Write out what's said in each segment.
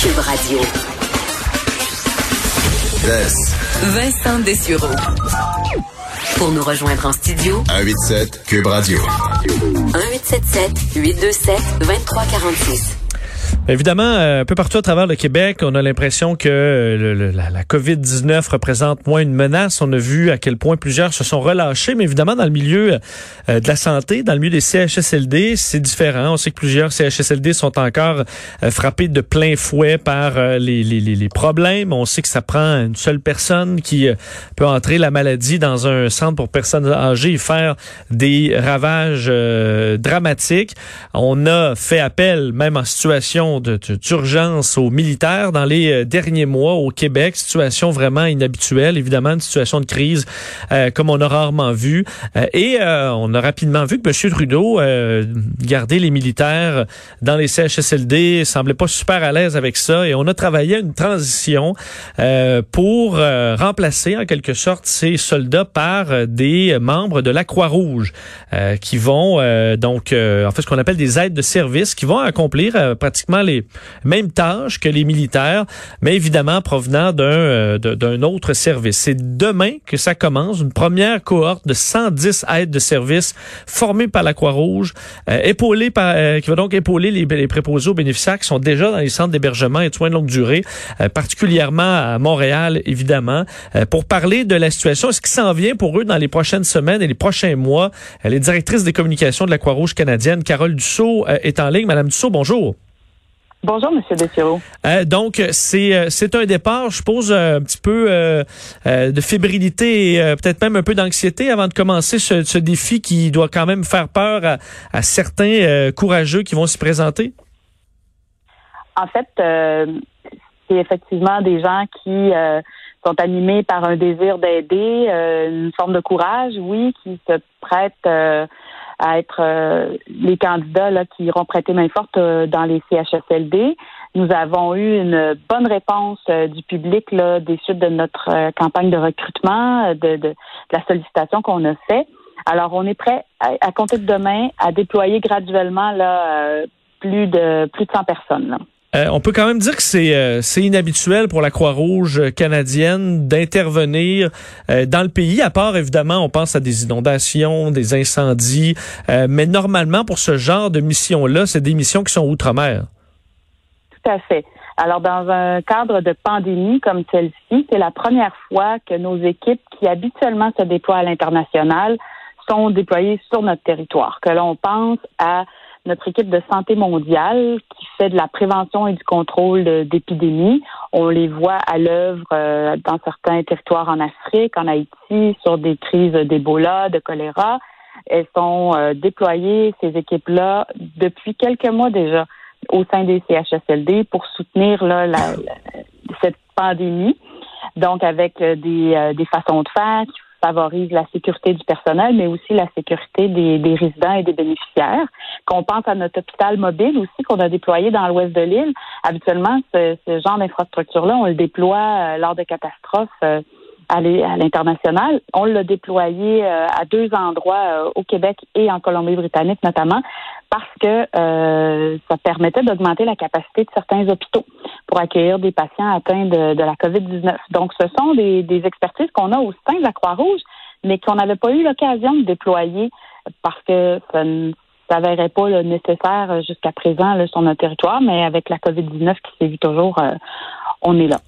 Cube Radio. Vincent Dessureau. Pour nous rejoindre en studio, 187 Cube Radio. 1877 827 2346. Évidemment, euh, un peu partout à travers le Québec, on a l'impression que euh, la, la COVID-19 représente moins une menace. On a vu à quel point plusieurs se sont relâchés, mais évidemment, dans le milieu euh, de la santé, dans le milieu des CHSLD, c'est différent. On sait que plusieurs CHSLD sont encore frappés de plein fouet par les, problèmes. On sait que ça prend une seule personne qui peut entrer la maladie dans un centre pour personnes âgées et faire des ravages dramatiques. On a fait appel, même en situation d'urgence aux militaires dans les euh, derniers mois au Québec. Situation vraiment inhabituelle, évidemment, une situation de crise euh, comme on a rarement vu. Euh, et on a rapidement vu que M. Trudeau garder les militaires dans les CHSLD semblait pas super à l'aise avec ça. Et on a travaillé une transition pour remplacer en quelque sorte ces soldats par des membres de la Croix-Rouge qui vont donc en fait ce qu'on appelle des aides de service qui vont accomplir pratiquement les mêmes tâches que les militaires, mais évidemment provenant d'un euh, d'un autre service. C'est demain que ça commence, une première cohorte de 110 aides de service formées par la Croix-Rouge, euh, épaulées par, euh, qui va donc épauler les, les, préposés aux bénéficiaires qui sont déjà dans les centres d'hébergement et de soins de longue durée, particulièrement à Montréal, évidemment, pour parler de la situation, ce qui s'en vient pour eux dans les prochaines semaines et les prochains mois? Elle est directrice des communications de la Croix-Rouge canadienne, Carole Dussault, est en ligne. Madame Dussault, bonjour. Bonjour, Monsieur Desiro. Euh, donc, c'est euh, c'est un départ, je suppose, euh, un petit peu euh, de fébrilité et peut-être même un peu d'anxiété avant de commencer ce, ce, défi qui doit quand même faire peur à, à certains courageux qui vont s'y présenter? En fait, c'est effectivement des gens qui sont animés par un désir d'aider, une forme de courage, oui, qui se prêtent à être euh, les candidats là, qui iront prêter main forte euh, dans les CHSLD. Nous avons eu une bonne réponse euh, du public là, des suites de notre campagne de recrutement, de, de, la sollicitation qu'on a fait. Alors, on est prêt à, compter de demain à déployer graduellement là, plus de plus de 100 personnes. Là. Euh, on peut quand même dire que c'est euh, inhabituel pour la Croix-Rouge canadienne d'intervenir euh, dans le pays, à part évidemment, on pense à des inondations, des incendies, mais normalement pour ce genre de mission-là, c'est des missions qui sont outre-mer. Tout à fait. Alors dans un cadre de pandémie comme celle-ci, c'est la première fois que nos équipes qui habituellement se déploient à l'international sont déployées sur notre territoire, que l'on pense à notre équipe de santé mondiale qui fait de la prévention et du contrôle d'épidémies. On les voit à l'œuvre euh, dans certains territoires en Afrique, en Haïti, sur des crises d'Ebola, de choléra. Elles sont euh, déployées, ces équipes-là, depuis quelques mois déjà au sein des CHSLD pour soutenir là, cette pandémie. Donc, avec euh, des, des façons de faire favorise la sécurité du personnel, mais aussi la sécurité des, des résidents et des bénéficiaires. Qu'on pense à notre hôpital mobile aussi qu'on a déployé dans l'ouest de l'île. Habituellement, ce, ce genre d'infrastructure-là, on le déploie euh, lors de catastrophes. Euh, à l'international. On l'a déployé euh, à deux endroits au Québec et en Colombie-Britannique notamment parce que ça permettait d'augmenter la capacité de certains hôpitaux pour accueillir des patients atteints de, la COVID-19. Donc, ce sont des, expertises qu'on a au sein de la Croix-Rouge, mais qu'on n'avait pas eu l'occasion de déployer parce que ça ne s'avérait pas le nécessaire jusqu'à présent sur notre territoire, mais avec la COVID-19 qui vu toujours, euh, on est là.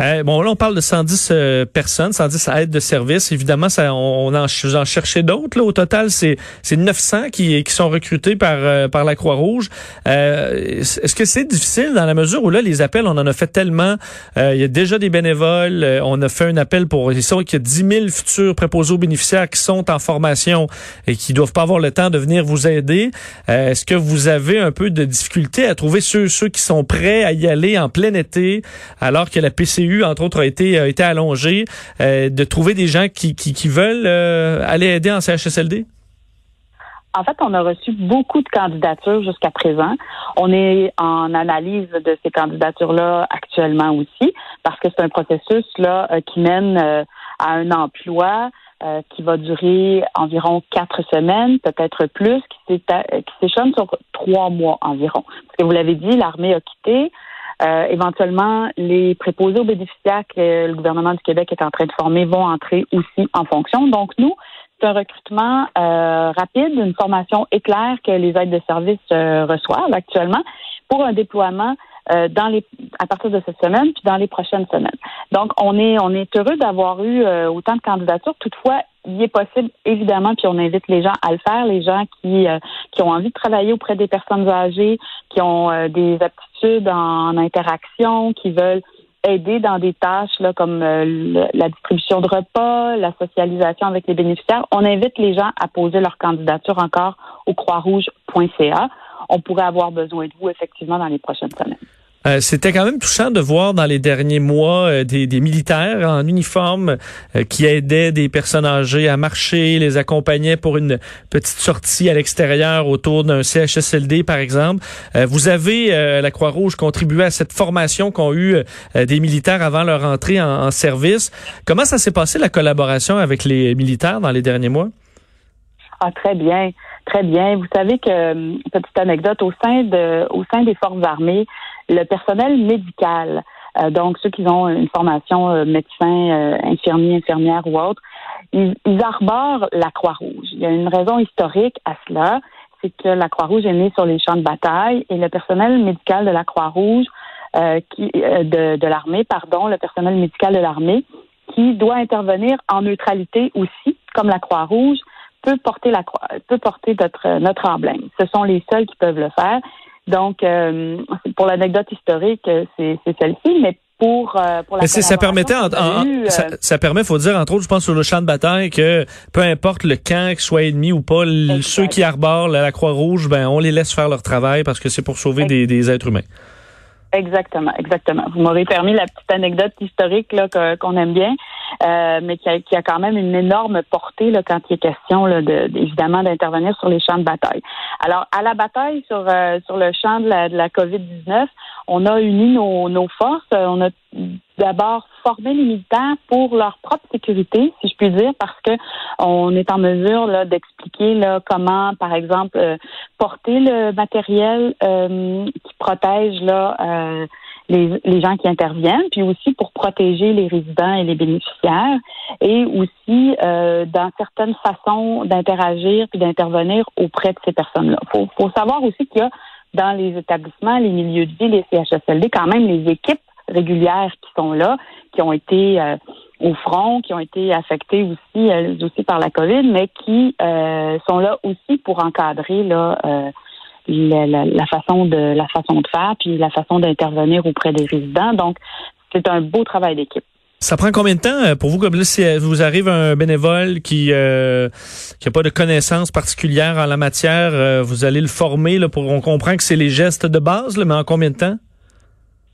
Euh, bon, là, on parle de 110 euh, personnes, 110 aides de service. Évidemment, ça, on, en, en cherchait d'autres. Au total, c'est, c'est 900 qui, sont recrutés par, euh, par la Croix-Rouge. est-ce que c'est difficile dans la mesure où là, les appels, on en a fait tellement. il y a déjà des bénévoles. on a fait un appel pour... Il y a 10 000 futurs préposés aux bénéficiaires qui sont en formation et qui doivent pas avoir le temps de venir vous aider. est-ce que vous avez un peu de difficulté à trouver ceux, ceux qui sont prêts à y aller en plein été alors que la PCU entre autres, a été, allongé, euh, de trouver des gens qui, qui, veulent euh, aller aider en CHSLD? En fait, on a reçu beaucoup de candidatures jusqu'à présent. On est en analyse de ces candidatures-là actuellement aussi, parce que c'est un processus là euh, qui mène à un emploi qui va durer environ quatre semaines, peut-être plus, qui s'échelonne sur trois mois environ. Parce que vous l'avez dit, l'armée a quitté, éventuellement, les préposés aux bénéficiaires que le gouvernement du Québec est en train de former vont entrer aussi en fonction. Donc, nous, c'est un recrutement rapide, une formation éclair que les aides de service reçoivent actuellement pour un déploiement euh, dans les à partir de cette semaine puis dans les prochaines semaines. Donc on est on est heureux d'avoir eu euh, autant de candidatures. Toutefois, il est possible évidemment puis on invite les gens à le faire, les gens qui euh, qui ont envie de travailler auprès des personnes âgées, qui ont des aptitudes en, interaction, qui veulent aider dans des tâches là, comme la distribution de repas, la socialisation avec les bénéficiaires. On invite les gens à poser leur candidature encore au croixrouge.ca on pourrait avoir besoin de vous effectivement dans les prochaines semaines. Euh, c'était quand même touchant de voir dans les derniers mois euh, des, militaires en uniforme euh, qui aidaient des personnes âgées à marcher, les accompagnaient pour une petite sortie à l'extérieur autour d'un CHSLD, par exemple. vous avez, la Croix-Rouge, contribué à cette formation qu'ont eu des militaires avant leur entrée en service. Comment ça s'est passé, la collaboration avec les militaires dans les derniers mois? Ah, très bien. Très bien. Vous savez que, petite anecdote, au sein de, au sein des forces armées, le personnel médical, euh, donc ceux qui ont une formation euh, médecin, euh, infirmier, infirmière ou autre, ils, ils, arborent la Croix-Rouge. Il y a une raison historique à cela, c'est que la Croix-Rouge est née sur les champs de bataille et le personnel médical de la Croix-Rouge, qui de, de l'armée, pardon, le personnel médical de l'armée, qui doit intervenir en neutralité aussi, comme la Croix-Rouge, peut porter la peut porter notre notre emblème. Ce sont les seuls qui peuvent le faire. Donc, euh, pour l'anecdote historique, c'est celle-ci, mais pour, euh, pour la Mais ça permettait, euh, ça, permet, faut dire entre autres, je pense sur le champ de bataille que peu importe le camp, qu'il soit ennemi ou pas, ceux qui arborent la, Croix Rouge, ben on les laisse faire leur travail parce que c'est pour sauver des, des êtres humains. Exactement, exactement. Vous m'aurez permis la petite anecdote historique là qu'on aime bien, euh, mais qui a, qui a, quand même une énorme portée là, quand il est question là, de, évidemment d'intervenir sur les champs de bataille. Alors, à la bataille sur euh, sur le champ de la, de la COVID-19, on a uni nos, nos forces. On a d'abord former les militaires pour leur propre sécurité, si je puis dire, parce que on est en mesure là, d'expliquer là, comment, par exemple, euh, porter le matériel euh, qui protège là, euh, les, les, gens qui interviennent, puis aussi pour protéger les résidents et les bénéficiaires, et aussi dans certaines façons d'interagir puis d'intervenir auprès de ces personnes-là. Faut, faut savoir aussi qu'il y a dans les établissements, les milieux de vie, les CHSLD, quand même les équipes régulières qui sont là, qui ont été euh, au front, qui ont été affectées aussi, euh, aussi par la COVID, mais qui euh, sont là aussi pour encadrer là, la, la, façon de la façon de faire, puis la façon d'intervenir auprès des résidents. Donc, c'est un beau travail d'équipe. Ça prend combien de temps pour vous, comme si vous arrive un bénévole qui euh, qui a pas de connaissances particulières en la matière, vous allez le former là, pour on comprend que c'est les gestes de base, mais en combien de temps?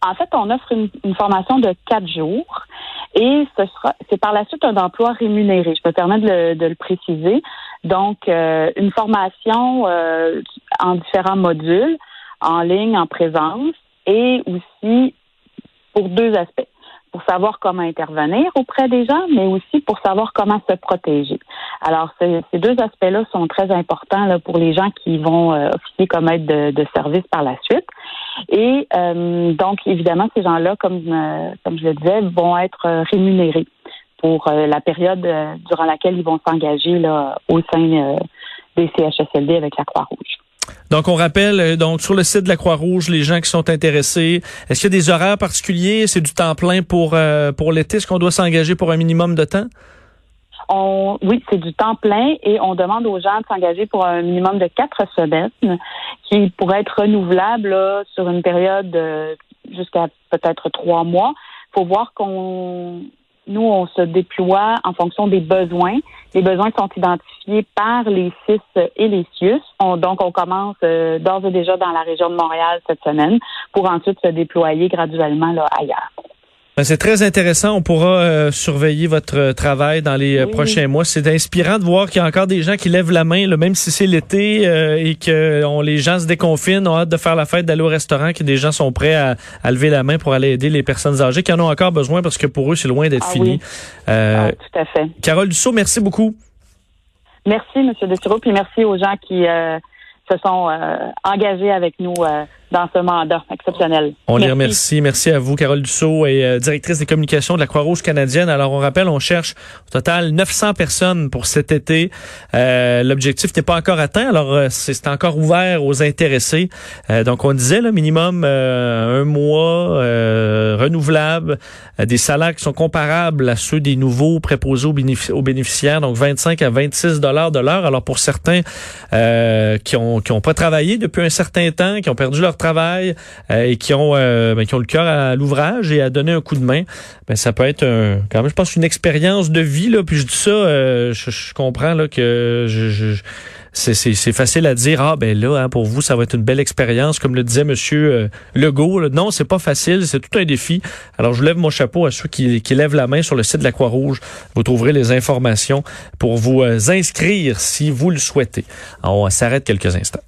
En fait, on offre une, formation de quatre jours et ce sera, c'est par la suite un emploi rémunéré. Je peux permettre de le, préciser. Donc, euh, une formation euh, en différents modules, en ligne, en présence, et aussi pour deux aspects pour savoir comment intervenir auprès des gens, mais aussi pour savoir comment se protéger. Alors, ces, deux aspects-là sont très importants là, pour les gens qui vont euh, officier comme aide de, service par la suite. Et euh, donc, évidemment, ces gens-là, comme, euh, comme je le disais, vont être rémunérés pour la période durant laquelle ils vont s'engager là, au sein des CHSLD avec la Croix-Rouge. Donc, on rappelle, euh, donc sur le site de la Croix-Rouge, les gens qui sont intéressés, est-ce qu'il y a des horaires particuliers? C'est du temps plein pour, euh, pour l'été? Est-ce qu'on doit s'engager pour un minimum de temps? On, oui, c'est du temps plein et on demande aux gens de s'engager pour un minimum de quatre semaines qui pourrait être renouvelable sur une période jusqu'à peut-être trois mois. Faut voir qu'on nous, on se déploie en fonction des besoins. Les besoins sont identifiés par les CIS et les CIUS. donc, on commence euh, d'ores et déjà dans la région de Montréal cette semaine pour ensuite se déployer graduellement là, ailleurs. Ben, c'est très intéressant. On pourra euh, surveiller votre euh, travail dans les euh, prochains mois. C'est inspirant de voir qu'il y a encore des gens qui lèvent la main, même si c'est l'été et que on, les gens se déconfinent, ont hâte de faire la fête, d'aller au restaurant, que des gens sont prêts à, lever la main pour aller aider les personnes âgées qui en ont encore besoin parce que pour eux, c'est loin d'être ah fini. Ah, tout à fait. Carole Dussault, merci beaucoup. Merci, M. Dessureau, puis merci aux gens qui se sont engagés avec nous dans ce mandat exceptionnel. On les remercie. Merci à vous, Carole Dussault, et euh, directrice des communications de la Croix-Rouge canadienne. Alors, on rappelle, on cherche au total 900 personnes pour cet été. Euh, L'objectif n'est pas encore atteint, alors euh, c'est encore ouvert aux intéressés. Euh, donc, on disait, le minimum un mois renouvelable, des salaires qui sont comparables à ceux des nouveaux préposés aux, bénéficiaires, donc 25 à 26 dollars de l'heure. Alors, pour certains qui ont qui ont pas travaillé depuis un certain temps, qui ont perdu leur travail euh, et qui ont, euh, ben, qui ont le cœur à l'ouvrage et à donner un coup de main, ben, ça peut être un, quand même, je pense, une expérience de vie. Là, puis je dis ça, euh, je, comprends là, que je, je c'est facile à dire ah ben là hein, pour vous ça va être une belle expérience comme le disait monsieur Legault là. non c'est pas facile c'est tout un défi alors je lève mon chapeau à ceux qui, qui lèvent la main sur le site de la Croix-Rouge vous trouverez les informations pour vous inscrire si vous le souhaitez on s'arrête quelques instants